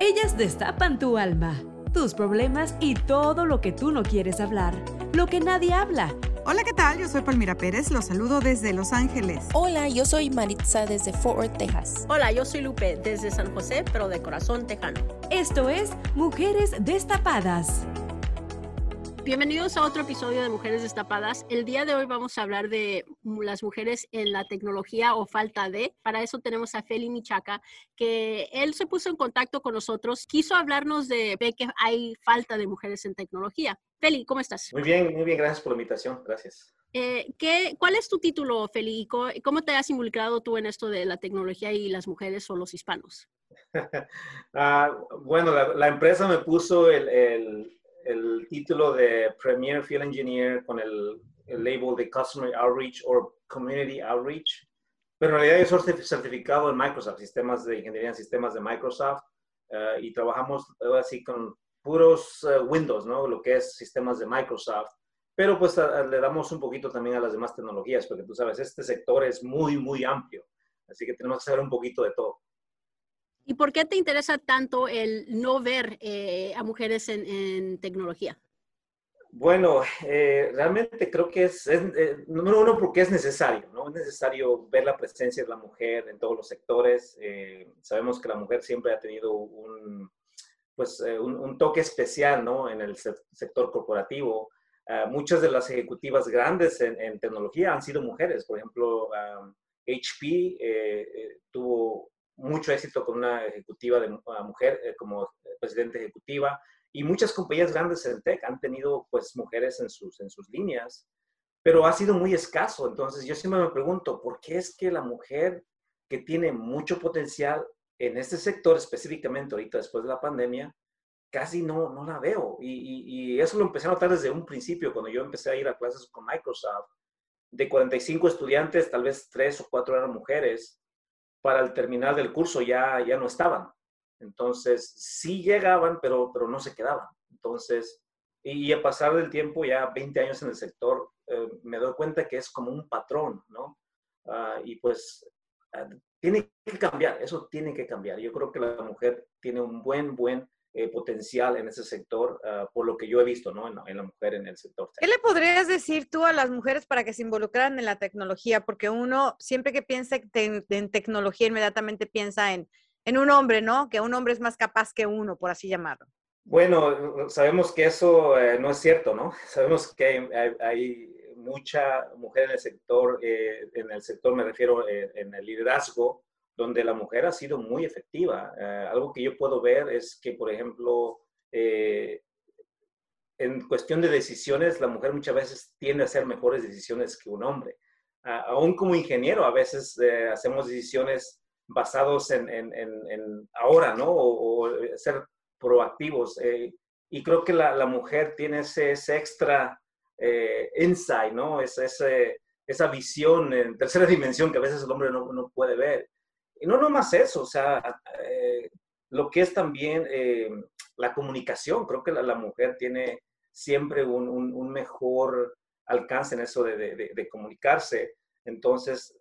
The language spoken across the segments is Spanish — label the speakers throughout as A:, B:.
A: Ellas destapan tu alma, tus problemas y todo lo que tú no quieres hablar, lo que nadie habla.
B: Hola, ¿qué tal? Yo soy Palmira Pérez, los saludo desde Los Ángeles.
C: Hola, yo soy Maritza desde Fort Worth, Texas.
D: Hola, yo soy Lupe desde San José, pero de corazón tejano.
A: Esto es Mujeres Destapadas.
D: Bienvenidos a otro episodio de Mujeres Destapadas. El día de hoy vamos a hablar de las mujeres en la tecnología o falta de. Para eso tenemos a Feli Michaca, que él se puso en contacto con nosotros, quiso hablarnos de, que hay falta de mujeres en tecnología. Feli, ¿cómo estás?
E: Muy bien, muy bien, gracias por la invitación, gracias.
D: Eh, ¿qué, ¿Cuál es tu título, Feli? ¿Cómo te has involucrado tú en esto de la tecnología y las mujeres o los hispanos?
E: Ah, bueno, la, empresa me puso el el título de Premier Field Engineer con el, label de Customer Outreach o Community Outreach, pero en realidad yo soy certificado en Microsoft, sistemas de ingeniería en sistemas de Microsoft, eh, y trabajamos así con puros eh, Windows, ¿no? Lo que es sistemas de Microsoft, pero pues le damos un poquito también a las demás tecnologías, porque tú sabes, este sector es muy, muy amplio, así que tenemos que saber un poquito de todo.
D: ¿Y por qué te interesa tanto el no ver eh, a mujeres en, tecnología?
E: Bueno, eh, realmente creo que es, eh, número uno, porque es necesario, ¿no? Es necesario ver la presencia de la mujer en todos los sectores. sabemos que la mujer siempre ha tenido un, pues, un, toque especial, ¿no? En el sector corporativo. muchas de las ejecutivas grandes en, tecnología han sido mujeres. Por ejemplo, HP tuvo mucho éxito con una ejecutiva de mujer eh, como presidente ejecutiva y muchas compañías grandes en tech han tenido pues mujeres en sus, en sus líneas, pero ha sido muy escaso. Entonces yo siempre me pregunto, ¿por qué es que la mujer que tiene mucho potencial en este sector, específicamente ahorita después de la pandemia, casi no, no la veo? Y, y eso lo empecé a notar desde un principio, cuando yo empecé a ir a clases con Microsoft. De 45 estudiantes, tal vez 3 o 4 eran mujeres para el terminal del curso ya, ya no estaban. Entonces, sí llegaban, pero, pero no se quedaban. Entonces, y, a pasar del tiempo, ya 20 años en el sector, eh, me doy cuenta que es como un patrón, ¿no? Ah, y pues ah, tiene que cambiar, eso tiene que cambiar. Yo creo que la mujer tiene un buen, buen eh, potencial en ese sector, ah, por lo que yo he visto, ¿no? En, la mujer en el sector.
B: ¿Qué le podrías decir tú a las mujeres para que se involucraran en la tecnología? Porque uno, siempre que piensa en tecnología, inmediatamente piensa en, en un hombre, ¿no? Que un hombre es más capaz que uno, por así llamarlo.
E: Bueno, sabemos que eso eh, no es cierto, ¿no? Sabemos que hay, mucha mujer en el sector, eh, en el sector me refiero en el liderazgo, donde la mujer ha sido muy efectiva. Eh, algo que yo puedo ver es que, por ejemplo, eh, en cuestión de decisiones, la mujer muchas veces tiende a hacer mejores decisiones que un hombre. aún como ingeniero, a veces eh, hacemos decisiones basados en, ahora, ¿no? O, ser proactivos. y creo que la, mujer tiene ese, extra insight, ¿no? Es, esa visión en tercera dimensión que a veces el hombre no puede ver. Y no nomás eso, o sea, eh, lo que es también eh, la comunicación. Creo que la, mujer tiene siempre un, mejor alcance en eso de, comunicarse. Entonces,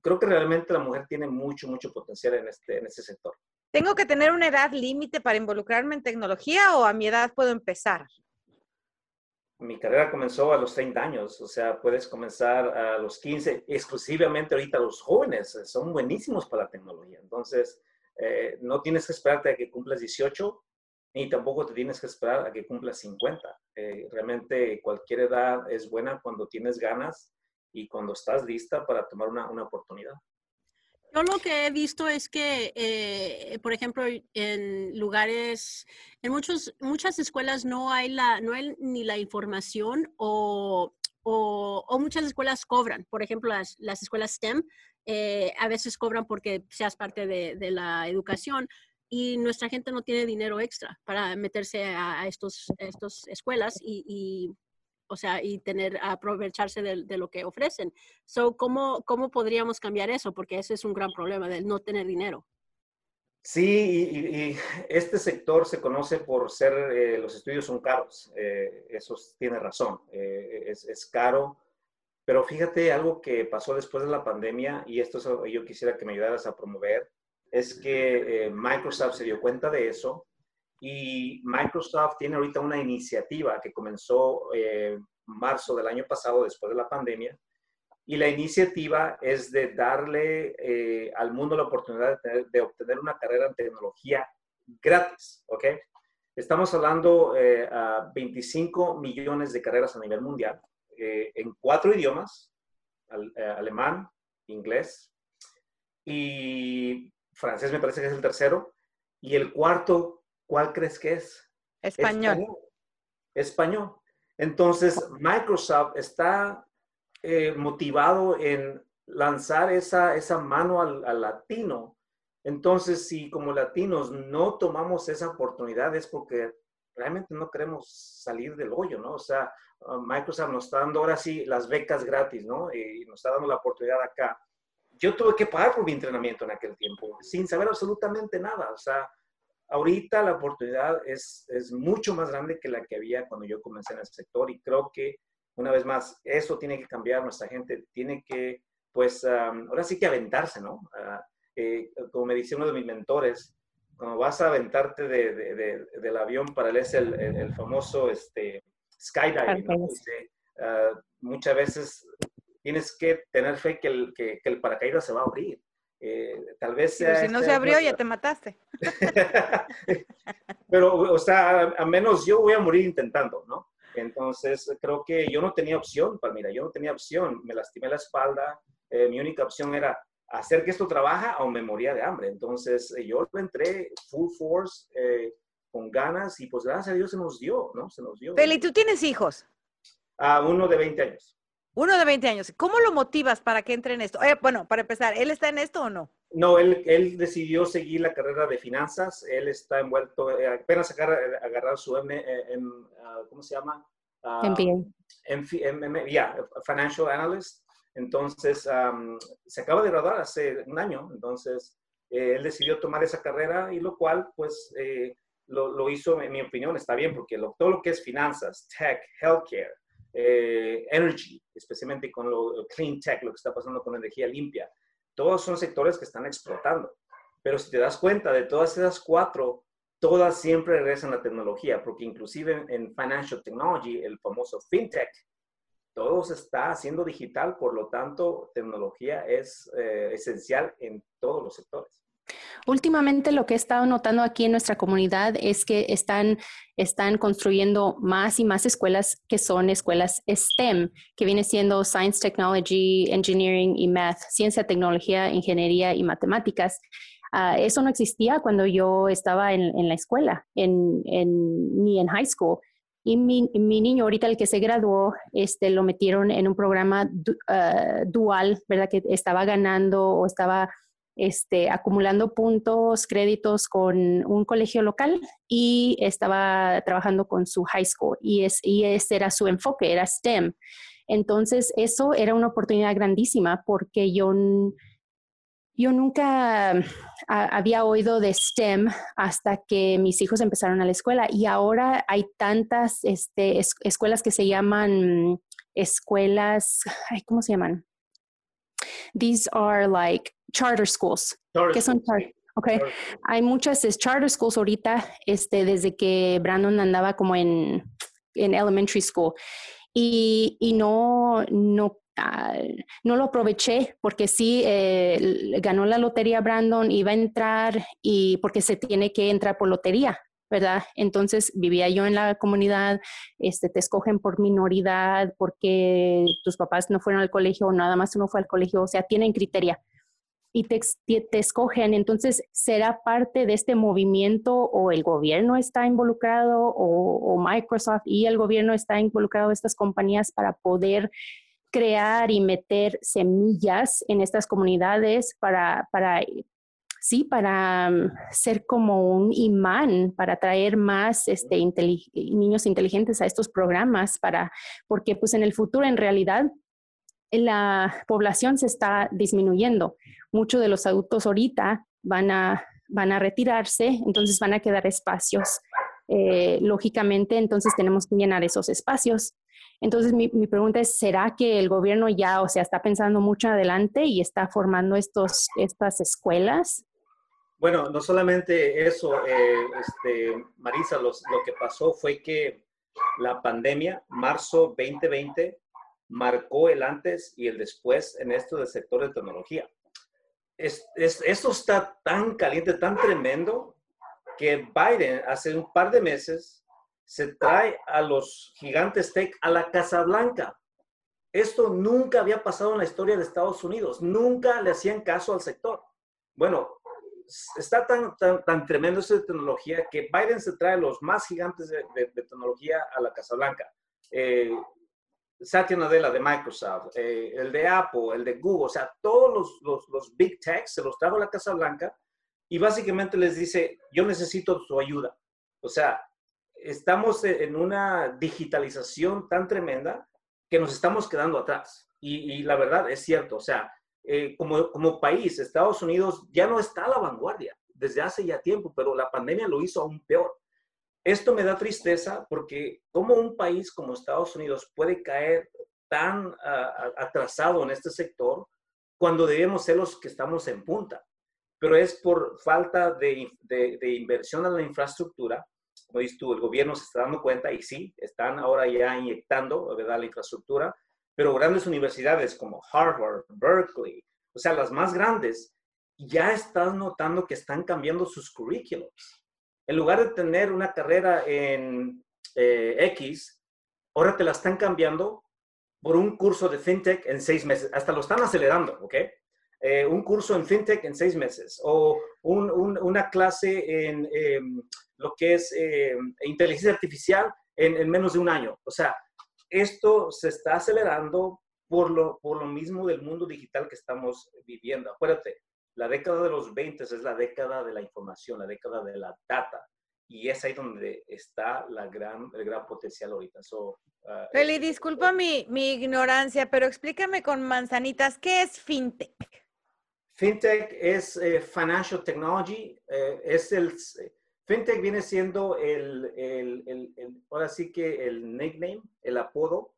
E: creo que realmente la mujer tiene mucho, mucho potencial en este, en este sector.
B: ¿Tengo que tener una edad límite para involucrarme en tecnología o a mi edad puedo empezar?
E: Mi carrera comenzó a los 30 años, o sea, puedes comenzar a los 15, exclusivamente ahorita los jóvenes eh, son buenísimos para la tecnología, entonces eh, no tienes que esperarte a que cumplas 18 ni tampoco te tienes que esperar a que cumplas 50. Eh, realmente cualquier edad es buena cuando tienes ganas y cuando estás lista para tomar una, una oportunidad.
D: Yo lo que he visto es que, eh, por ejemplo, en lugares, en muchos, muchas escuelas no hay, la, no hay ni la información o, o, muchas escuelas cobran. Por ejemplo, las, las escuelas STEM eh, a veces cobran porque seas parte de, la educación y nuestra gente no tiene dinero extra para meterse a, estos, estos escuelas y o sea, y tener, aprovecharse de, lo que ofrecen. So, ¿cómo, ¿Cómo podríamos cambiar eso? Porque ese es un gran problema de no tener dinero.
E: Sí, y, este sector se conoce por ser, eh, los estudios son caros, eh, eso tiene razón, eh, es, es, caro, pero fíjate algo que pasó después de la pandemia, y esto es, yo quisiera que me ayudaras a promover, es que Microsoft se dio cuenta de eso y Microsoft tiene ahorita una iniciativa que comenzó en eh, marzo del año pasado, después de la pandemia, y la iniciativa es de darle eh, al mundo la oportunidad de, obtener una carrera en tecnología gratis, ¿ok? Estamos hablando de 25 millones de carreras a nivel mundial en cuatro idiomas, alemán, inglés y francés me parece que es el tercero. Y el cuarto ¿Cuál crees que es?
B: Español.
E: Español. Entonces, Microsoft está eh, motivado en lanzar esa, esa mano al, latino. Entonces, si como latinos no tomamos esa oportunidad es porque realmente no queremos salir del hoyo, ¿no? O sea, Microsoft nos está dando ahora sí las becas gratis, ¿no? Y nos está dando la oportunidad acá. Yo tuve que pagar por mi entrenamiento en aquel tiempo, sin saber absolutamente nada. O sea, Ahorita la oportunidad es, es mucho más grande que la que había cuando yo comencé en el sector y creo que, una vez más, eso tiene que cambiar, nuestra gente tiene que, pues, ahora sí que aventarse, ¿no? Eh, como me dice uno de mis mentores, cuando vas a aventarte de, de, del avión para él es el, el, famoso este, skydiving, ah, muchas veces tienes que tener fe que el, que, que el paracaídas se va a abrir. Eh, tal vez
B: sea si no se abrió, ya te mataste.
E: Pero, o sea, a, menos yo voy a morir intentando, ¿no? Entonces, creo que yo no tenía opción, Palmira, yo no tenía opción. Me lastimé la espalda. Eh, mi única opción era hacer que esto trabaja o me moría de hambre. Entonces, eh, yo entré full force, con ganas, y pues gracias a Dios se nos dio, ¿no? Se nos dio.
B: Feli, ¿tú tienes hijos?
E: A uno de 20 años.
B: Uno de 20 años. ¿Cómo lo motivas para que entre en esto? Eh, bueno, para empezar, ¿él está en esto o no?
E: No, él, él decidió seguir la carrera de finanzas. Él está envuelto, eh, apenas agarrar, agarrar su M, eh, en, uh, ¿cómo se llama?
C: Uh, MBA.
E: En, yeah, Financial Analyst. Entonces, um, se acaba de graduar hace un año. Entonces, eh, él decidió tomar esa carrera y lo cual, pues, eh, lo, lo, hizo, en mi opinión, está bien, porque lo, todo lo que es finanzas, tech, healthcare, eh, energy, especialmente con lo clean tech, lo que está pasando con energía limpia. Todos son sectores que están explotando. Pero si te das cuenta de todas esas cuatro, todas siempre regresan a la tecnología, porque inclusive en financial technology, el famoso fintech, todo se está haciendo digital, por lo tanto, tecnología es eh, esencial en todos los sectores.
C: Últimamente lo que he estado notando aquí en nuestra comunidad es que están, están construyendo más y más escuelas que son escuelas STEM, que viene siendo Science, Technology, Engineering y Math, ciencia, tecnología, ingeniería y matemáticas. Uh, eso no existía cuando yo estaba en, la escuela, en, ni en high school. Y mi, mi, niño, ahorita el que se graduó, este, lo metieron en un programa uh, dual, ¿verdad? Que estaba ganando o estaba este, acumulando puntos, créditos con un colegio local y estaba trabajando con su high school y, es, y ese era su enfoque, era STEM. Entonces, eso era una oportunidad grandísima porque yo, yo nunca había oído de STEM hasta que mis hijos empezaron a la escuela y ahora hay tantas este, escuelas que se llaman escuelas, ¿cómo se llaman? These are like charter schools. Charter ¿Qué son charter? Okay. Hay muchas charter schools ahorita, este, desde que Brandon andaba como en, en elementary school. Y, y no, no, uh, no lo aproveché porque sí eh, ganó la lotería Brandon, iba a entrar y porque se tiene que entrar por lotería. ¿verdad? Entonces vivía yo en la comunidad, este, te escogen por minoridad, porque tus papás no fueron al colegio o nada más uno fue al colegio, o sea, tienen criterio y te, escogen. Entonces, ¿será parte de este movimiento o el gobierno está involucrado o, o Microsoft y el gobierno está involucrado, estas compañías, para poder crear y meter semillas en estas comunidades para, para sí, para mm, ser como un imán, para traer más este, niños inteligentes a estos programas, para, porque pues en el futuro en realidad la población se está disminuyendo. Muchos de los adultos ahorita van a, van a retirarse, entonces van a quedar espacios. Eh, lógicamente, entonces tenemos que llenar esos espacios. Entonces, mi, mi, pregunta es, ¿será que el gobierno ya, o sea, está pensando mucho adelante y está formando estos, estas escuelas
E: Bueno, no solamente eso, eh, este, Marisa, lo que pasó fue que la pandemia, marzo 2020, marcó el antes y el después en esto del sector de tecnología. Es, esto está tan caliente, tan tremendo, que Biden hace un par de meses se trae a los gigantes tech a la Casa Blanca. Esto nunca había pasado en la historia de Estados Unidos. Nunca le hacían caso al sector. Bueno, está tan, tan, tremendo esa tecnología que Biden se trae los más gigantes de, tecnología a la Casa Blanca. Eh, Satya Nadella de Microsoft, eh, el de Apple, el de Google, o sea, todos los, los, los, big techs se los trajo a la Casa Blanca y básicamente les dice, yo necesito su ayuda. O sea, estamos en una digitalización tan tremenda que nos estamos quedando atrás. Y, y la verdad es cierto, o sea, eh, como, como país, Estados Unidos ya no está a la vanguardia desde hace ya tiempo, pero la pandemia lo hizo aún peor. Esto me da tristeza porque como un país como Estados Unidos puede caer tan atrasado en este sector cuando debemos ser los que estamos en punta. Pero es por falta de, de, inversión en la infraestructura. Como dices tú, el gobierno se está dando cuenta y sí, están ahora ya inyectando ¿verdad? la infraestructura, pero grandes universidades como Harvard, Berkeley, o sea, las más grandes, ya están notando que están cambiando sus currículums. En lugar de tener una carrera en eh, X, ahora te la están cambiando por un curso de fintech en seis meses. Hasta lo están acelerando, ¿ok? Eh, un curso en fintech en seis meses o una clase en em, lo que es em, inteligencia artificial en, en, menos de un año. O sea, esto se está acelerando por lo, por lo mismo del mundo digital que estamos viviendo. Acuérdate, la década de los 20 es la década de la información, la década de la data. Y es ahí donde está la gran, el gran potencial ahorita. So,
B: uh, Feli, disculpa mi, mi, ignorancia, pero explícame con manzanitas, ¿qué es FinTech?
E: FinTech es eh, Financial Technology, eh, es el... FinTech viene siendo el, el, el, ahora sí que el nickname, el apodo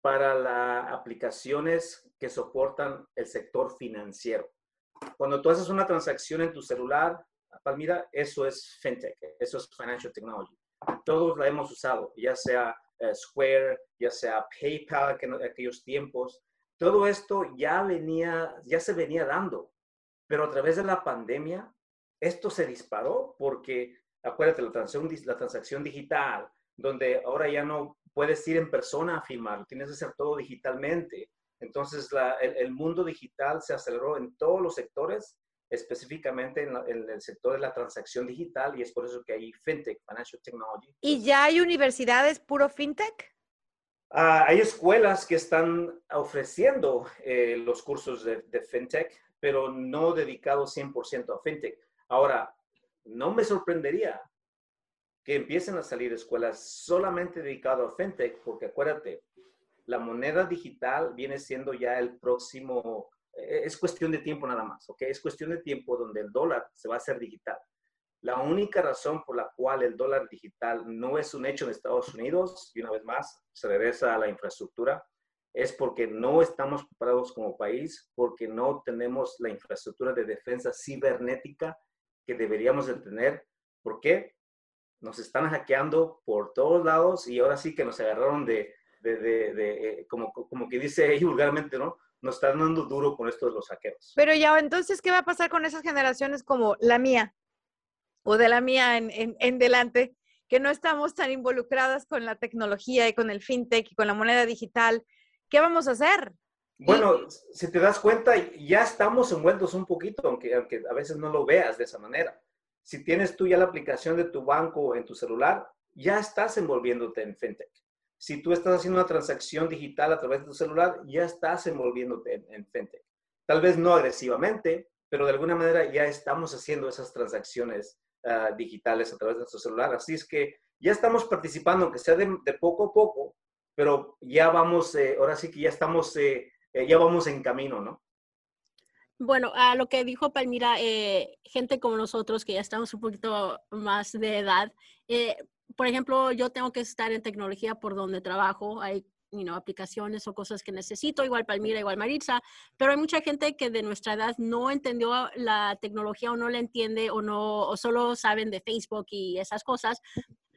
E: para las aplicaciones que soportan el sector financiero. Cuando tú haces una transacción en tu celular, Palmira, eso es fintech, eso es financial technology. Todos la hemos usado, ya sea eh, Square, ya sea PayPal en aquellos tiempos. Todo esto ya venía, ya se venía dando, pero a través de la pandemia esto se disparó porque, acuérdate, la transacción, la transacción digital, donde ahora ya no puedes ir en persona a firmar, tienes que hacer todo digitalmente. Entonces, el, mundo digital se aceleró en todos los sectores, específicamente en, el sector de la transacción digital, y es por eso que hay FinTech, Financial Technology.
B: ¿Y ya hay universidades puro FinTech?
E: Ah, hay escuelas que están ofreciendo eh, los cursos de, de, FinTech, pero no dedicados 100% a FinTech. Ahora, no me sorprendería que empiecen a salir escuelas solamente dedicadas a FinTech, porque acuérdate, la moneda digital viene siendo ya el próximo, eh, es cuestión de tiempo nada más, ¿ok? Es cuestión de tiempo donde el dólar se va a hacer digital. La única razón por la cual el dólar digital no es un hecho en Estados Unidos, y una vez más, se regresa a la infraestructura, es porque no estamos preparados como país, porque no tenemos la infraestructura de defensa cibernética que deberíamos de tener. ¿Por qué? Nos están hackeando por todos lados y ahora sí que nos agarraron de, de, de, eh, como, como que dice vulgarmente, ¿no? Nos están dando duro con esto de los hackeos.
B: Pero ya, entonces, ¿qué va a pasar con esas generaciones como la mía o de la mía en, en, en delante, que no estamos tan involucradas con la tecnología y con el fintech y con la moneda digital? ¿Qué vamos a hacer?
E: Bueno, si te das cuenta, ya estamos envueltos un poquito, aunque, aunque a veces no lo veas de esa manera. Si tienes tú ya la aplicación de tu banco en tu celular, ya estás envolviéndote en fintech si tú estás haciendo una transacción digital a través de tu celular, ya estás envolviéndote en, FinTech. Tal vez no agresivamente, pero de alguna manera ya estamos haciendo esas transacciones ah, digitales a través de nuestro celular. Así es que ya estamos participando, aunque sea de, poco a poco, pero ya vamos, eh, ahora sí que ya estamos, eh, eh, ya vamos en camino, ¿no?
D: Bueno, a lo que dijo Palmira, gente como nosotros que ya estamos un poquito más de edad, por ejemplo, yo tengo que estar en tecnología por donde trabajo. Hay you know, aplicaciones o cosas que necesito, igual Palmira, igual Maritza, pero hay mucha gente que de nuestra edad no entendió la tecnología o no la entiende o no, o solo saben de Facebook y esas cosas.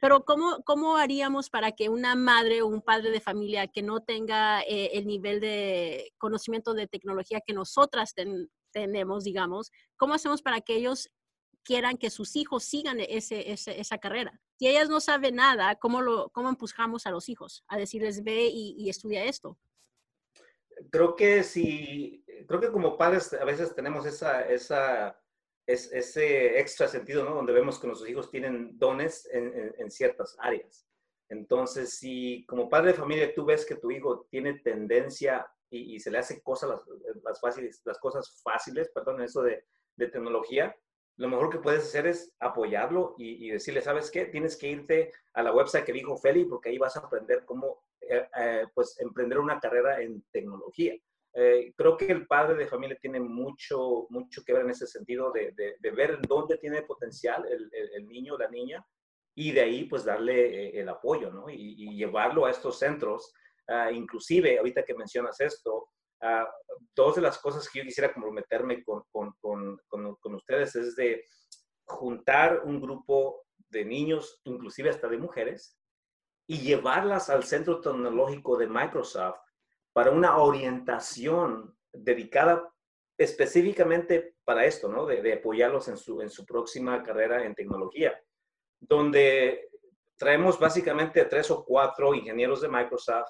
D: Pero ¿cómo, ¿cómo haríamos para que una madre o un padre de familia que no tenga eh, el nivel de conocimiento de tecnología que nosotras tenemos, digamos, cómo hacemos para que ellos quieran que sus hijos sigan ese, esa carrera? Si ellas no saben nada, ¿cómo, lo, cómo empujamos a los hijos a decirles ve y, estudia esto?
E: Creo que sí, creo que como padres a veces tenemos esa, esa, ese extra sentido, ¿no? Donde vemos que nuestros hijos tienen dones en, en, ciertas áreas. Entonces, si como padre de familia tú ves que tu hijo tiene tendencia y, se le hace cosas las, las, fáciles, las cosas fáciles, perdón, eso de, de tecnología, lo mejor que puedes hacer es apoyarlo y, decirle, ¿sabes qué? Tienes que irte a la website que dijo Feli porque ahí vas a aprender cómo eh, eh, pues, emprender una carrera en tecnología. Eh, creo que el padre de familia tiene mucho, mucho que ver en ese sentido de, de, ver dónde tiene potencial el, el, niño o la niña y de ahí pues darle el apoyo, ¿no? Y, llevarlo a estos centros. Ah, inclusive, ahorita que mencionas esto, Ah, dos de las cosas que yo quisiera comprometerme con, con, con, con, ustedes es de juntar un grupo de niños, inclusive hasta de mujeres, y llevarlas al centro tecnológico de Microsoft para una orientación dedicada específicamente para esto, ¿no? De, de, apoyarlos en su, en su próxima carrera en tecnología, donde traemos básicamente tres o cuatro ingenieros de Microsoft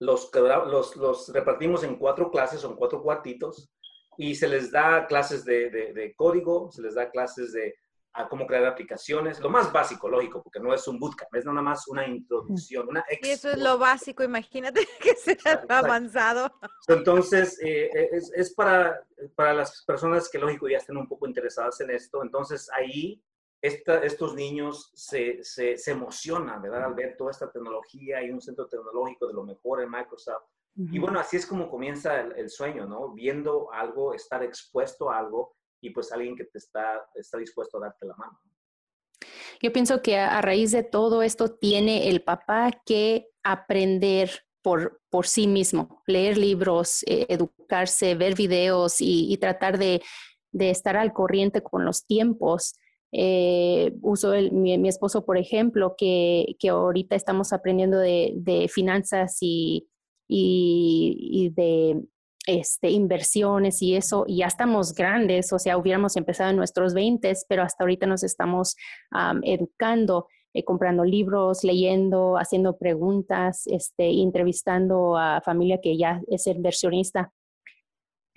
E: los, los, los repartimos en cuatro clases, son cuatro cuartitos, y se les da clases de, de, código, se les da clases de a cómo crear aplicaciones, lo más básico, lógico, porque no es un bootcamp, es nada más una introducción, una
B: Y eso es lo básico, imagínate que sea avanzado.
E: Entonces, eh, es, es, para, para las personas que, lógico, ya estén un poco interesadas en esto, entonces ahí estos niños se, se, se, emocionan, ¿verdad? Al ver toda esta tecnología y un centro tecnológico de lo mejor en Microsoft. Y bueno, así es como comienza el, sueño, ¿no? Viendo algo, estar expuesto a algo y pues alguien que te está, está dispuesto a darte la mano.
C: Yo pienso que a, raíz de todo esto tiene el papá que aprender por, por sí mismo, leer libros, eh, educarse, ver videos y, y tratar de, de, estar al corriente con los tiempos eh, uso el, mi, esposo, por ejemplo, que, que ahorita estamos aprendiendo de, finanzas y, y, de este, inversiones y eso, y ya estamos grandes, o sea, hubiéramos empezado en nuestros 20, pero hasta ahorita nos estamos educando. Eh, comprando libros, leyendo, haciendo preguntas, este, entrevistando a familia que ya es inversionista.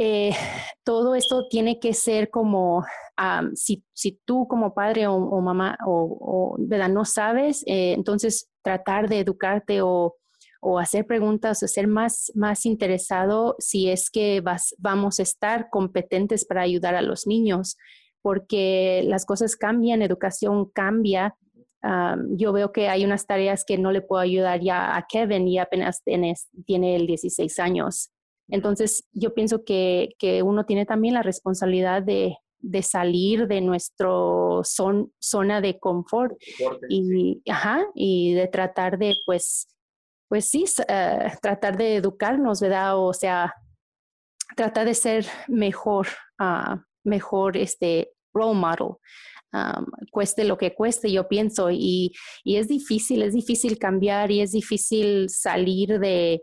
C: Eh, todo esto tiene que ser como, si, si, tú como padre o, mamá o, ¿verdad? no sabes, eh, entonces tratar de educarte o, o, hacer preguntas o ser más, más interesado si es que vas, vamos a estar competentes para ayudar a los niños, porque las cosas cambian, educación cambia. yo veo que hay unas tareas que no le puedo ayudar ya a Kevin y apenas tiene, tiene el 16 años. Entonces, yo pienso que, que uno tiene también la responsabilidad de, de salir de nuestro zona de confort y, ajá, y de tratar de, pues, pues sí, uh, tratar de educarnos, ¿verdad? O sea, tratar de ser mejor, uh, mejor este role model. Um, cueste lo que cueste, yo pienso, y, y es difícil, es difícil cambiar y es difícil salir de,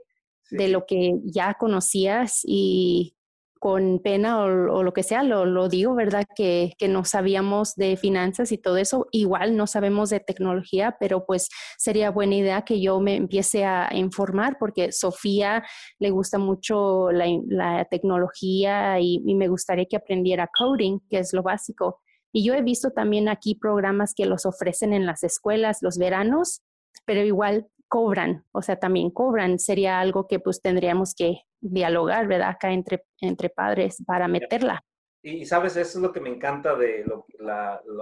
C: de lo que ya conocías y con pena o, lo que sea, lo, lo digo, ¿verdad? Que, que, no sabíamos de finanzas y todo eso. Igual no sabemos de tecnología, pero pues sería buena idea que yo me empiece a informar porque Sofía le gusta mucho la, la tecnología y, y, me gustaría que aprendiera coding, que es lo básico. Y yo he visto también aquí programas que los ofrecen en las escuelas los veranos, pero igual cobran, o sea, también cobran, sería algo que pues tendríamos que dialogar, ¿verdad? Acá entre, entre padres para meterla.
E: Y, sabes, eso es lo que me encanta de lo,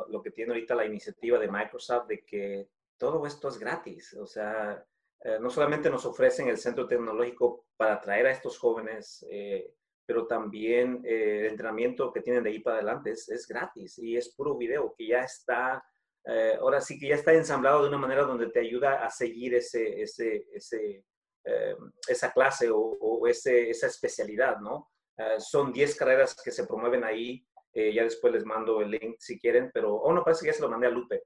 E: lo, que tiene ahorita la iniciativa de Microsoft, de que todo esto es gratis. O sea, eh, no solamente nos ofrecen el centro tecnológico para atraer a estos jóvenes, eh, pero también eh, el entrenamiento que tienen de ahí para adelante es, es gratis y es puro video que ya está eh, ahora sí que ya está ensamblado de una manera donde te ayuda a seguir ese, ese, ese, esa clase o, ese, esa especialidad, ¿no? son 10 carreras que se promueven ahí. ya después les mando el link si quieren, pero, oh, no, parece que ya se lo mandé a Lupe.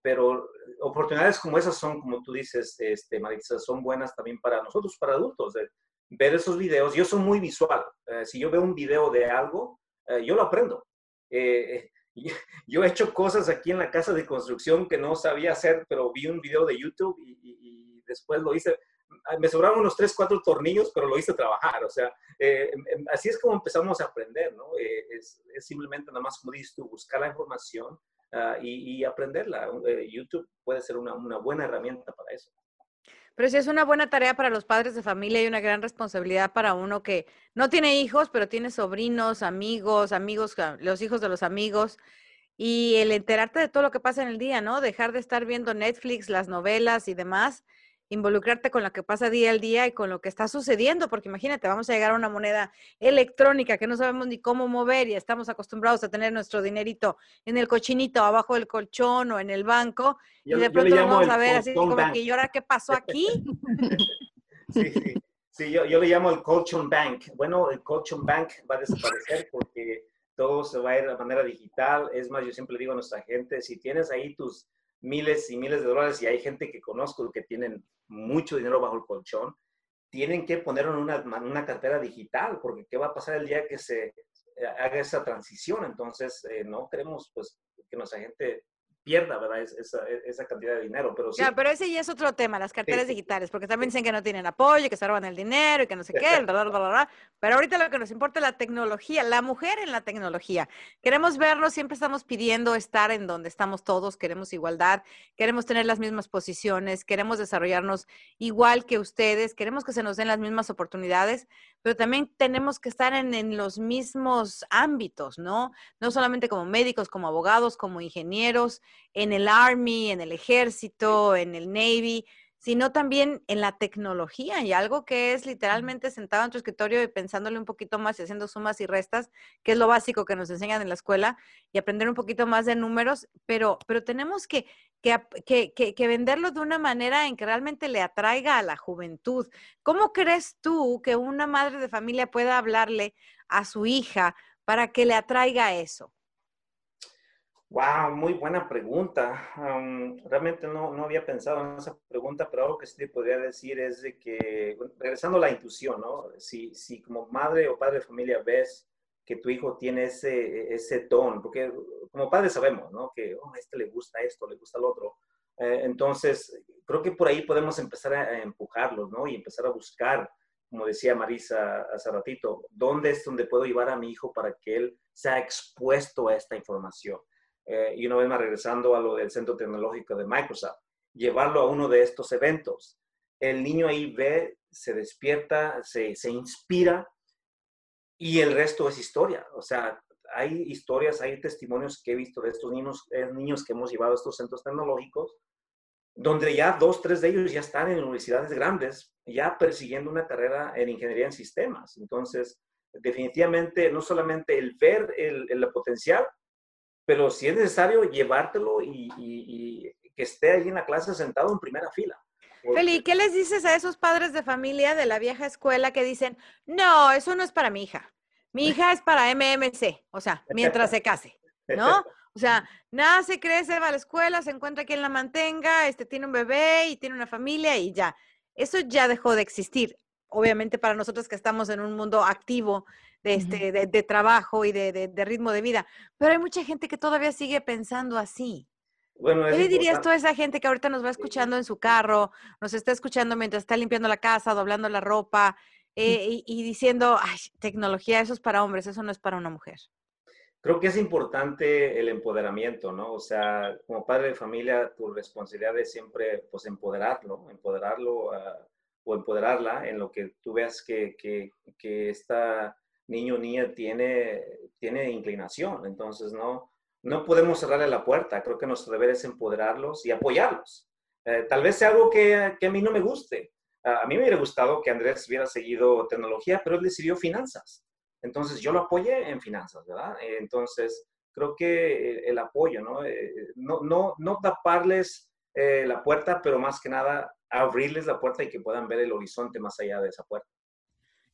E: pero oportunidades como esas son, como tú dices, este, Maritza, son buenas también para nosotros, para adultos, ver esos videos. Yo soy muy visual. si yo veo un video de algo, yo lo aprendo. Eh, yo he hecho cosas aquí en la casa de construcción que no sabía hacer, pero vi un video de YouTube y, después lo hice. Me sobraron unos 3, 4 tornillos, pero lo hice trabajar. O sea, eh, em, em, así es como empezamos a aprender, ¿no? Eh, es, simplemente nada más, como dices tú, buscar la información ah, y, aprenderla. YouTube puede ser una, una buena herramienta para eso.
B: Pero sí es una buena tarea para los padres de familia y una gran responsabilidad para uno que no tiene hijos, pero tiene sobrinos, amigos, amigos, los hijos de los amigos. Y el enterarte de todo lo que pasa en el día, ¿no? Dejar de estar viendo Netflix, las novelas y demás involucrarte con lo que pasa día al día y con lo que está sucediendo, porque imagínate, vamos a llegar a una moneda electrónica que no sabemos ni cómo mover y estamos acostumbrados a tener nuestro dinerito en el cochinito, abajo del colchón o en el banco, y de pronto nos vamos a ver así como que, ¿y ahora qué pasó aquí?
E: sí, sí. sí yo, yo, le llamo el colchón bank. Bueno, el colchón bank va a desaparecer porque todo se va a ir de manera digital. Es más, yo siempre digo a nuestra gente, si tienes ahí tus miles y miles de dólares y hay gente que conozco que tienen mucho dinero bajo el colchón, tienen que ponerlo en una, una cartera digital, porque ¿qué va a pasar el día que se eh, haga esa transición? Entonces, eh, no queremos pues, que nuestra gente pierda, ¿verdad? Esa, esa, cantidad de dinero. Pero sí.
B: Ya, pero ese ya es otro tema, las carteras digitales, porque también dicen que no tienen apoyo, que se roban el dinero y que no sé qué, bla, bla, bla, pero ahorita lo que nos importa es la tecnología, la mujer en la tecnología. Queremos verlo, siempre estamos pidiendo estar en donde estamos todos, queremos igualdad, queremos tener las mismas posiciones, queremos desarrollarnos igual que ustedes, queremos que se nos den las mismas oportunidades, pero también tenemos que estar en, en los mismos ámbitos, ¿no? No solamente como médicos, como abogados, como ingenieros, en el Army, en el ejército, en el Navy, sino también en la tecnología y algo que es literalmente sentado en tu escritorio y pensándole un poquito más y haciendo sumas y restas, que es lo básico que nos enseñan en la escuela, y aprender un poquito más de números, pero, pero tenemos que, que, que, que venderlo de una manera en que realmente le atraiga a la juventud. ¿Cómo crees tú que una madre de familia pueda hablarle a su hija para que le atraiga eso?
E: Wow, muy buena pregunta. realmente no, no, había pensado en esa pregunta, pero algo que sí te podría decir es de que, regresando a la intuición, ¿no? Si, si como madre o padre de familia ves que tu hijo tiene ese, ese don, porque como padres sabemos, ¿no? Que oh, a este le gusta esto, le gusta lo otro. Eh, entonces, creo que por ahí podemos empezar a, empujarlos, ¿no? Y empezar a buscar, como decía Marisa hace ratito, dónde es donde puedo llevar a mi hijo para que él sea expuesto a esta información. Eh, y una vez más regresando a lo del Centro Tecnológico de Microsoft, llevarlo a uno de estos eventos. El niño ahí ve, se despierta, se, se inspira y el resto es historia. O sea, hay historias, hay testimonios que he visto de estos niños, eh, niños que hemos llevado a estos centros tecnológicos, donde ya dos, tres de ellos ya están en universidades grandes, ya persiguiendo una carrera en ingeniería en sistemas. Entonces, definitivamente, no solamente el ver el, el potencial, pero si es necesario llevártelo y, que esté ahí en la clase sentado en primera fila.
B: Feli, ¿qué les dices a esos padres de familia de la vieja escuela que dicen, no, eso no es para mi hija? Mi hija es para MMC, o sea, mientras se case, ¿no? O sea, nace, crece, va a la escuela, se encuentra quien la mantenga, este tiene un bebé y tiene una familia y ya. Eso ya dejó de existir. Obviamente para nosotros que estamos en un mundo activo de, este, de, trabajo y de, ritmo de vida. Pero hay mucha gente que todavía sigue pensando así. Bueno, ¿Qué le dirías tú a esa gente que ahorita nos va escuchando en su carro, nos está escuchando mientras está limpiando la casa, doblando la ropa eh, y, diciendo, ay, tecnología, eso es para hombres, eso no es para una mujer?
E: Creo que es importante el empoderamiento, ¿no? O sea, como padre de familia, tu responsabilidad es siempre, pues, empoderarlo, empoderarlo o empoderarla en lo que tú veas que, que, que está niño o niña tiene, tiene inclinación. Entonces, no, no podemos cerrarle la puerta. Creo que nuestro deber es empoderarlos y apoyarlos. Eh, tal vez sea algo que, a mí no me guste. a mí me hubiera gustado que Andrés hubiera seguido tecnología, pero él decidió finanzas. Entonces, yo lo apoyé en finanzas, ¿verdad? entonces, creo que el, apoyo, ¿no? Eh, no, no, no taparles eh, la puerta, pero más que nada abrirles la puerta y que puedan ver el horizonte más allá de esa puerta.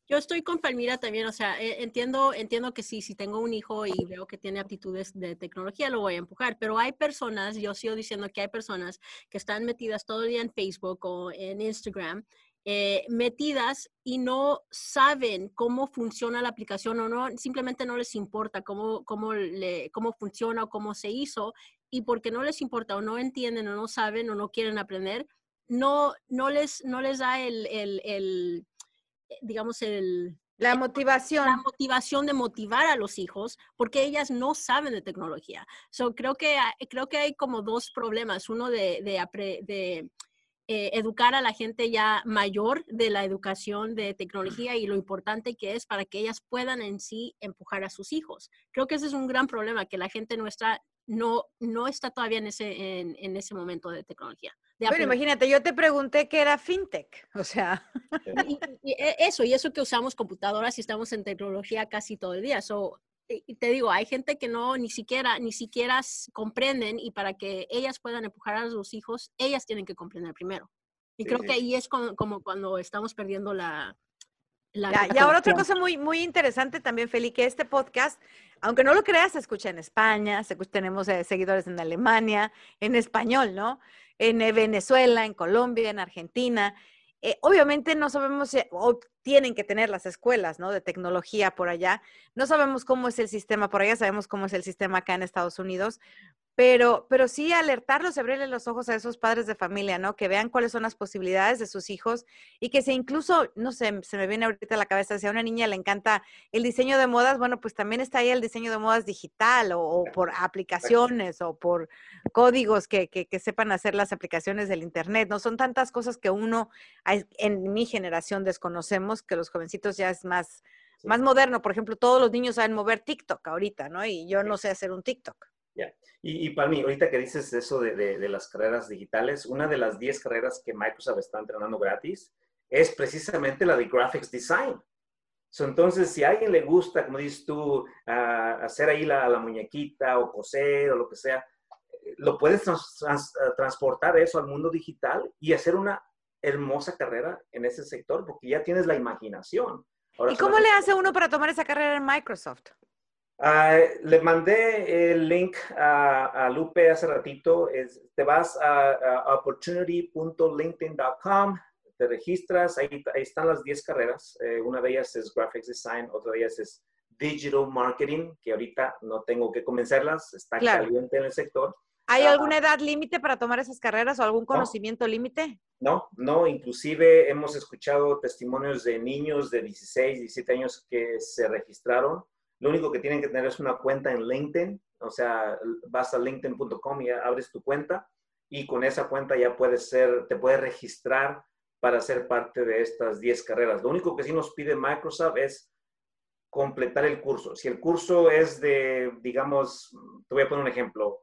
D: Yo estoy con Palmira también, o sea, eh, entiendo, entiendo que sí, si tengo un hijo y veo que tiene aptitudes de tecnología, lo voy a empujar, pero hay personas, yo sigo diciendo que hay personas que están metidas todo el día en Facebook o en Instagram, eh, metidas y no saben cómo funciona la aplicación o no, simplemente no les importa cómo, cómo, le, cómo funciona o cómo se hizo, y porque no les importa o no entienden o no saben o no quieren aprender, no, no, les, no les da el, el eh, digamos, el...
B: La motivación.
D: La motivación de motivar a los hijos, porque ellas no saben de tecnología. So, creo, que, creo que hay como dos problemas. Uno de, de, eh, educar a la gente ya mayor de la educación de tecnología y lo importante que es para que ellas puedan en sí empujar a sus hijos. Creo que ese es un gran problema, que la gente nuestra no, no está todavía en ese, en, ese momento de tecnología.
B: bueno, imagínate, yo te pregunté qué era fintech, o sea.
D: Y, e, eso, y eso que usamos computadoras y estamos en tecnología casi todo el día. So, y te digo, hay gente que no ni siquiera, ni siquiera comprenden y para que ellas puedan empujar a sus hijos, ellas tienen que comprender primero. Y creo que ahí es como, como cuando estamos perdiendo la,
B: y ahora otra cosa muy, muy interesante también, Feli, que este podcast, aunque no lo creas, se escucha en España, se tenemos eh, seguidores en Alemania, en español, ¿no? En eh, Venezuela, en Colombia, en Argentina. Eh, obviamente no sabemos, o tienen que tener las escuelas, ¿no? De tecnología por allá. No sabemos cómo es el sistema por allá, sabemos cómo es el sistema acá en Estados Unidos, pero, pero sí alertarlos, abrirle los ojos a esos padres de familia, ¿no? Que vean cuáles son las posibilidades de sus hijos y que se incluso, no sé, se me viene ahorita a la cabeza, si a una niña le encanta el diseño de modas, bueno, pues también está ahí el diseño de modas digital o, por aplicaciones o por códigos que, que, que, sepan hacer las aplicaciones del Internet, ¿no? Son tantas cosas que uno en mi generación desconocemos, que los jovencitos ya es más, más moderno. Por ejemplo, todos los niños saben mover TikTok ahorita, ¿no? Y yo no sé hacer un TikTok.
E: Ya. Y, para mí, ahorita que dices eso de, de, las carreras digitales, una de las 10 carreras que Microsoft está entrenando gratis es precisamente la de Graphics Design. entonces, si a alguien le gusta, como dices tú, hacer ahí la, la, muñequita o coser o lo que sea, lo puedes transportar eso al mundo digital y hacer una hermosa carrera en ese sector porque ya tienes la imaginación.
B: ¿Y cómo le hace uno para tomar esa carrera en Microsoft?
E: Ah, le mandé el link a, Lupe hace ratito. te vas a, opportunity.linkedin.com, te registras, ahí, están las 10 carreras. Eh, una de ellas es Graphics Design, otra de ellas es Digital Marketing, que ahorita no tengo que convencerlas, está caliente en el sector.
B: ¿Hay ah, alguna edad límite para tomar esas carreras o algún conocimiento límite?
E: No, no, inclusive hemos escuchado testimonios de niños de 16, 17 años que se registraron lo único que tienen que tener es una cuenta en LinkedIn, o sea, vas a linkedin.com y abres tu cuenta y con esa cuenta ya puedes ser, te puedes registrar para ser parte de estas 10 carreras. Lo único que sí nos pide Microsoft es completar el curso. Si el curso es de, digamos, te voy a poner un ejemplo,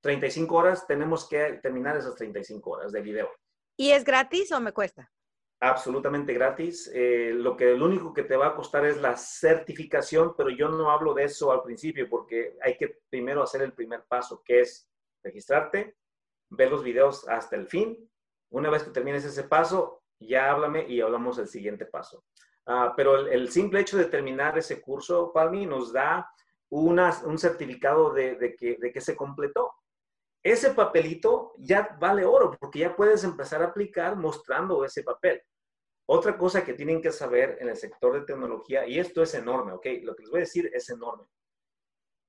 E: 35 ah, horas, tenemos que terminar esas 35 horas de video.
B: ¿Y es gratis o me cuesta?
E: Absolutamente gratis. Eh, lo que lo único que te va a costar es la certificación, pero yo no hablo de eso al principio porque hay que primero hacer el primer paso, que es registrarte, ver los videos hasta el fin. Una vez que termines ese paso, ya háblame y hablamos del siguiente paso. Ah, pero el, simple hecho de terminar ese curso, Palmi, nos da un certificado de, que, de que se completó ese papelito ya vale oro porque ya puedes empezar a aplicar mostrando ese papel. Otra cosa que tienen que saber en el sector de tecnología, y esto es enorme, ¿ok? Lo que les voy a decir es enorme.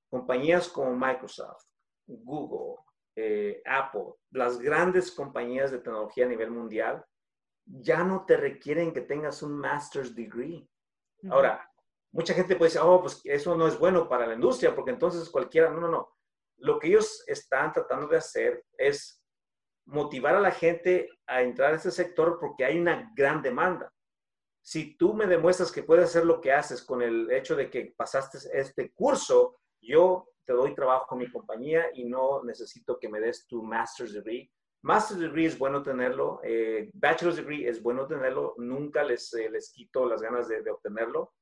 E: Compañías como Microsoft, Google, eh, Apple, las grandes compañías de tecnología a nivel mundial, ya no te requieren que tengas un master's degree. Ahora, mucha gente puede decir, oh, pues eso no es bueno para la industria, porque entonces cualquiera, no, no, no. Lo que ellos están tratando de hacer es motivar a la gente a entrar a ese sector porque hay una gran demanda. Si tú me demuestras que puedes hacer lo que haces con el hecho de que pasaste este curso, yo te doy trabajo con mi compañía y no necesito que me des tu master's degree. Master's degree es bueno tenerlo, eh, bachelor's degree es bueno tenerlo, nunca les, eh, les quito las ganas de, de obtenerlo,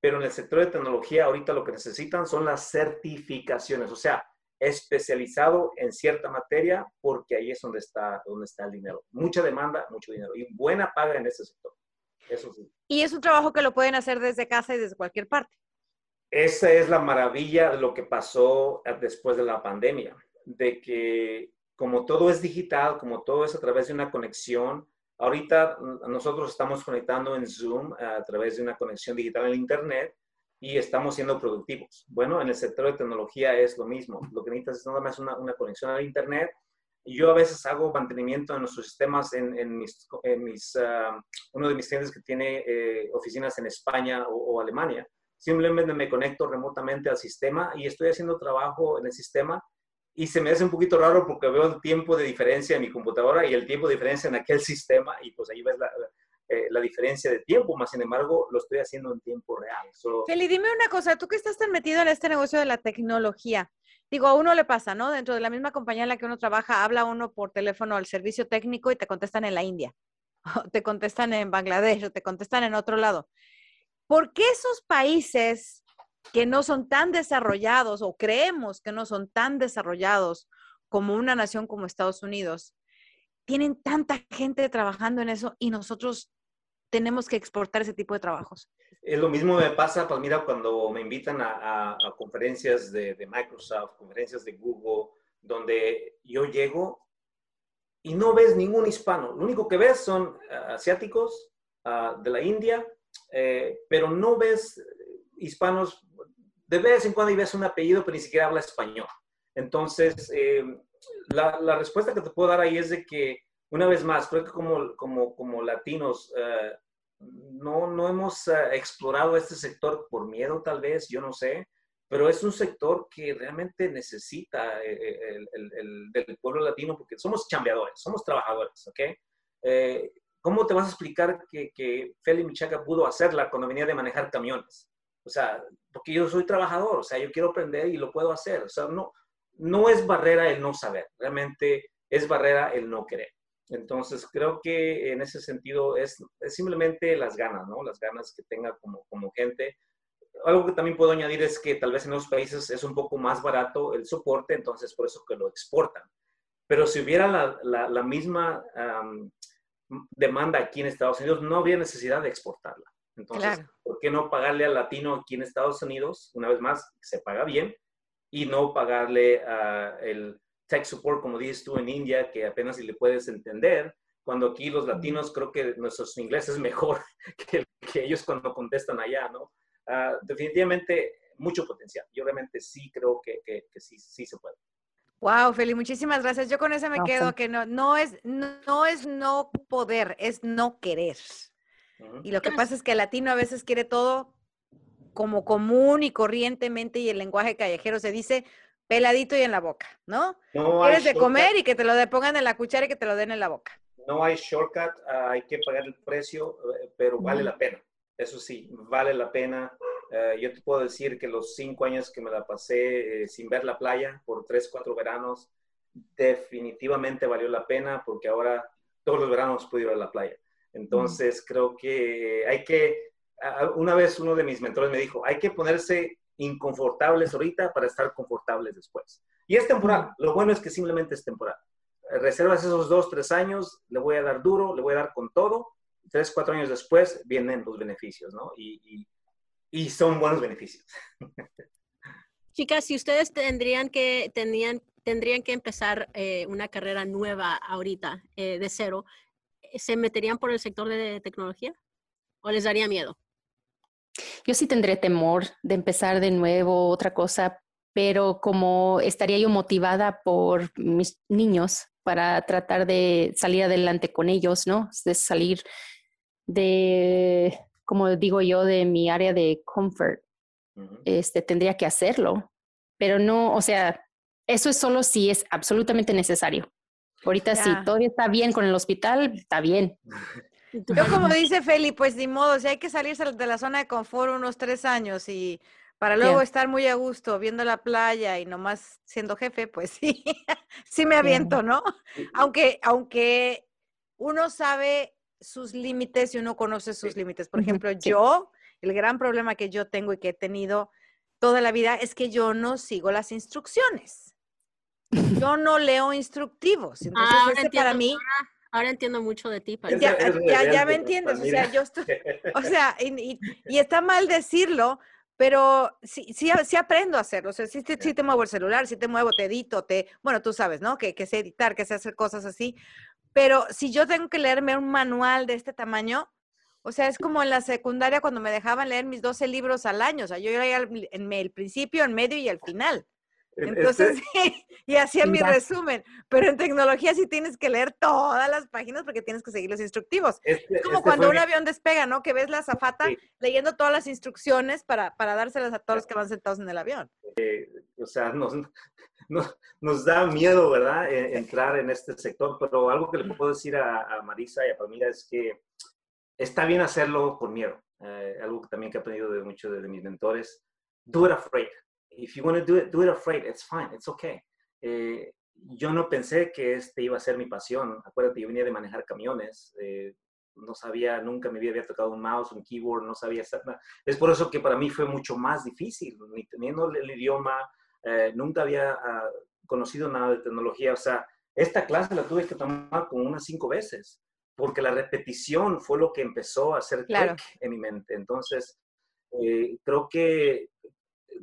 E: pero en el sector de tecnología ahorita lo que necesitan son las certificaciones, o sea, especializado en cierta materia porque ahí es donde está, donde está el dinero. Mucha demanda, mucho dinero y buena paga en ese sector. Eso sí.
B: Y es un trabajo que lo pueden hacer desde casa y desde cualquier parte.
E: Esa es la maravilla de lo que pasó después de la pandemia, de que como todo es digital, como todo es a través de una conexión, ahorita nosotros estamos conectando en Zoom a través de una conexión digital en Internet y estamos siendo productivos. Bueno, en el sector de tecnología es lo mismo. Lo que necesitas es nada más una, una conexión al Internet. Yo a veces hago mantenimiento en nuestros sistemas en, en mis, en mis uh, uno de mis clientes que tiene eh, oficinas en España o, o, Alemania. Simplemente me conecto remotamente al sistema y estoy haciendo trabajo en el sistema y se me hace un poquito raro porque veo el tiempo de diferencia en mi computadora y el tiempo de diferencia en aquel sistema y pues ahí ves la, eh, la diferencia de tiempo, más sin embargo, lo estoy haciendo en tiempo real. So,
B: Feli, dime una cosa, tú que estás tan metido en este negocio de la tecnología, digo, a uno le pasa, ¿no? Dentro de la misma compañía en la que uno trabaja, habla uno por teléfono al servicio técnico y te contestan en la India, o te contestan en Bangladesh, o te contestan en otro lado. ¿Por qué esos países que no son tan desarrollados o creemos que no son tan desarrollados como una nación como Estados Unidos, tienen tanta gente trabajando en eso y nosotros tenemos que exportar ese tipo de trabajos.
E: Es lo mismo me pasa, pues mira, cuando me invitan a, a, a conferencias de, de, Microsoft, conferencias de Google, donde yo llego y no ves ningún hispano. Lo único que ves son uh, asiáticos uh, de la India, eh, pero no ves hispanos. De vez en cuando y ves un apellido, pero ni siquiera habla español. Entonces, eh, la, la, respuesta que te puedo dar ahí es de que una vez más, creo que como, como, como latinos uh, no, no hemos uh, explorado este sector por miedo tal vez, yo no sé, pero es un sector que realmente necesita eh, el, el, el, del pueblo latino porque somos chambeadores, somos trabajadores, ¿ok? Eh, ¿Cómo te vas a explicar que, que Feli Michaca pudo hacerla cuando venía de manejar camiones? O sea, porque yo soy trabajador, o sea, yo quiero aprender y lo puedo hacer. O sea, no, no es barrera el no saber, realmente es barrera el no querer. Entonces, creo que en ese sentido es, es, simplemente las ganas, ¿no? Las ganas que tenga como, como gente. Algo que también puedo añadir es que tal vez en los países es un poco más barato el soporte, entonces por eso que lo exportan. Pero si hubiera la, la, la misma um, demanda aquí en Estados Unidos, no habría necesidad de exportarla. Entonces, claro. ¿por qué no pagarle al latino aquí en Estados Unidos? Una vez más, se paga bien y no pagarle uh, el tech support, como dices tú, en India, que apenas si le puedes entender, cuando aquí los latinos creo que nuestro inglés es mejor que, que ellos cuando contestan allá, ¿no? Uh, definitivamente mucho potencial. Yo realmente sí creo que, que, que, sí, sí se puede.
B: Wow, Feli, muchísimas gracias. Yo con eso me quedo, que no, no, es, no es no poder, es no querer. Uh -huh. Y lo que pasa es que el latino a veces quiere todo como común y corrientemente y el lenguaje callejero se dice peladito y en la boca, ¿no? no Quieres de comer y que te lo pongan en la cuchara y que te lo den en la boca.
E: No hay shortcut, uh, hay que pagar el precio, eh, pero vale la pena. Eso sí, vale la pena. Uh, yo te puedo decir que los cinco años que me la pasé eh, sin ver la playa por tres, cuatro veranos, definitivamente valió la pena porque ahora todos los veranos puedo ir a la playa. Entonces, mm. creo que hay que, una vez uno de mis mentores me dijo, hay que ponerse inconfortables ahorita para estar confortables después. Y es temporal. Lo bueno es que simplemente es temporal. Reservas esos dos, tres años, le voy a dar duro, le voy a dar con todo. Tres, cuatro años después vienen los beneficios, ¿no? Y, y, y son buenos beneficios.
D: Chicas, si ustedes tendrían que, tendrían, tendrían que empezar eh, una carrera nueva ahorita, eh, de cero, ¿se meterían por el sector de tecnología? ¿O les daría miedo?
C: Yo sí tendré temor de empezar de nuevo otra cosa, pero como estaría yo motivada por mis niños para tratar de salir adelante con ellos, ¿no? De salir de, como digo yo, de mi área de comfort, uh -huh. este, tendría que hacerlo, pero no, o sea, eso es solo si es absolutamente necesario. Ahorita yeah. si todavía está bien con el hospital, está bien.
B: Yo como dice Feli, pues ni modo, si hay que salirse de la zona de confort unos tres años y para luego estar muy a gusto viendo la playa y nomás siendo jefe, pues sí, sí me aviento. ¿no? Aunque, aunque uno sabe sus límites y uno conoce sus límites. Por ejemplo, sí. yo, el gran problema que yo tengo y que he tenido toda la vida es que yo no sigo las instrucciones. yo no leo instructivos. Entonces,
D: Ah, ahora
B: ese
D: entiendo,
B: para mí,
D: ahora, entiendo mucho de ti,
B: ya,
E: de- es
B: ya, ya
E: rebelde,
B: me entiendes, o sea, yo estoy, o sea, y, y- y está mal decirlo, pero sí, sí, sí aprendo a hacerlo, o sea, sí, te- sí te muevo el celular, sí te muevo, te edito, te, bueno, tú sabes, ¿no? Que, que sé editar, que sé hacer cosas así, pero si yo tengo que leerme un manual de este tamaño, o sea, es como en la secundaria cuando me dejaban leer mis 12 libros al año, o sea, yo leía en el principio, en medio y al final. Entonces,
E: Este,
B: y hacía mi resumen. Pero en tecnología sí tienes que leer todas las páginas porque tienes que seguir los instructivos.
E: este-
B: Es como
E: este
B: cuando
E: fue
B: un avión despega, ¿no? Que ves la azafata
E: Sí.
B: leyendo todas las instrucciones para, para dárselas a todos los que van sentados en el avión.
E: o sea, nos, nos, nos da miedo, ¿verdad?, E- entrar en este sector, pero algo que le puedo decir a, a Marisa y a Pamela es que está bien hacerlo por miedo. Eh, algo que también que he aprendido de muchos de, mis mentores, do it afraid. If you want to do it, do it afraid. It's fine, it's okay. Eh, yo no pensé que este iba a ser mi pasión. Acuérdate, yo venía de manejar camiones. eh, no sabía, nunca me había tocado un mouse, un keyboard, no sabía hacer nada. Es por eso que para mí fue mucho más difícil, ni teniendo el, idioma, eh, nunca había ah, conocido nada de tecnología. O sea, esta clase la tuve que tomar como unas cinco veces, porque la repetición fue lo que empezó a hacer
B: Claro.
E: clic en mi mente. Entonces, eh, creo que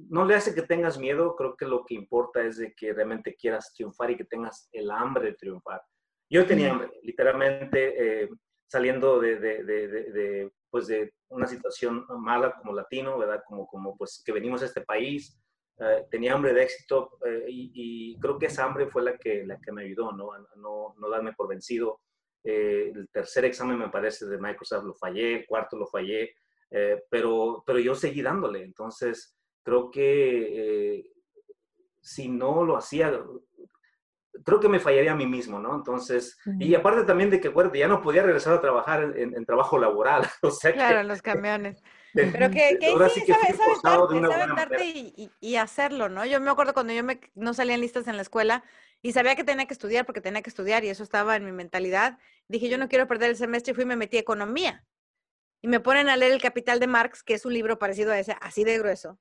E: no le hace que tengas miedo, creo que lo que importa es de que realmente quieras triunfar y que tengas el hambre de triunfar. Yo tenía hambre, literalmente eh, saliendo de, de, de, pues de una situación mala como latino, ¿verdad? Como, como pues que venimos a este país, eh, tenía hambre de éxito eh, y, y creo que esa hambre fue la que, la que me ayudó, ¿no? A, no, no darme por vencido. El tercer examen me parece de Microsoft lo fallé, el cuarto lo fallé, pero, pero yo seguí dándole. Entonces, creo que eh, si no lo hacía, creo que me fallaría a mí mismo, ¿no? Entonces, y aparte también de que, bueno, ya no podía regresar a trabajar en, en- en trabajo laboral, o sea
B: Claro,
E: que...
B: en los camiones.
E: de-
B: Pero que, que
E: ahora
B: sí,
E: sí que
B: sabe, sabe sabe aventarte
E: manera.
B: y, y- hacerlo, ¿no? Yo me acuerdo cuando yo me, no salían listas en la escuela y sabía que tenía que estudiar porque tenía que estudiar y eso estaba en mi mentalidad. Dije, yo no quiero perder el semestre y fui y me metí a economía. Y me ponen a leer El Capital de Marx, que es un libro parecido a ese, así de grueso.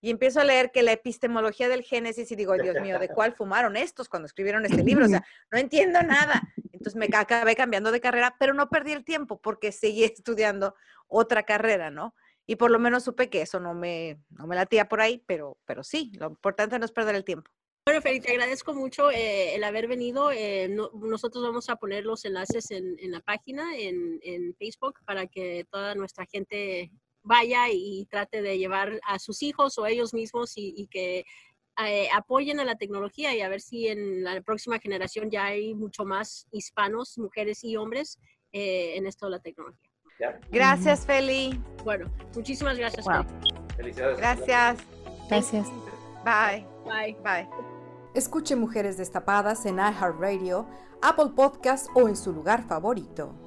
B: Y empiezo a leer que la epistemología del Génesis y digo, "Ay, Dios mío, ¿de cuál fumaron estos cuando escribieron este libro? O sea, no entiendo nada. Entonces me ca- acabé cambiando de carrera, pero no perdí el tiempo porque seguí estudiando otra carrera, ¿no? Y por lo menos supe que eso no me, no me latía por ahí, pero, pero sí, lo importante no es perder el tiempo.
D: Bueno, Feli, te agradezco mucho eh, el haber venido. Eh, no- nosotros vamos a poner los enlaces en, en la página, en, en Facebook, para que toda nuestra gente vaya y trate de llevar a sus hijos o ellos mismos y, y que eh, apoyen a la tecnología y a ver si en la próxima generación ya hay mucho más hispanos, mujeres y hombres eh, en esto de la tecnología.
E: Ya,
B: Gracias, Feli.
D: Bueno, muchísimas gracias.
C: Wow.
D: Feli.
E: felicidades.
B: Gracias.
C: Gracias.
B: Bye.
D: Bye.
B: Bye.
A: Escuche Mujeres Destapadas en iHeartRadio, Apple Podcast o en su lugar favorito.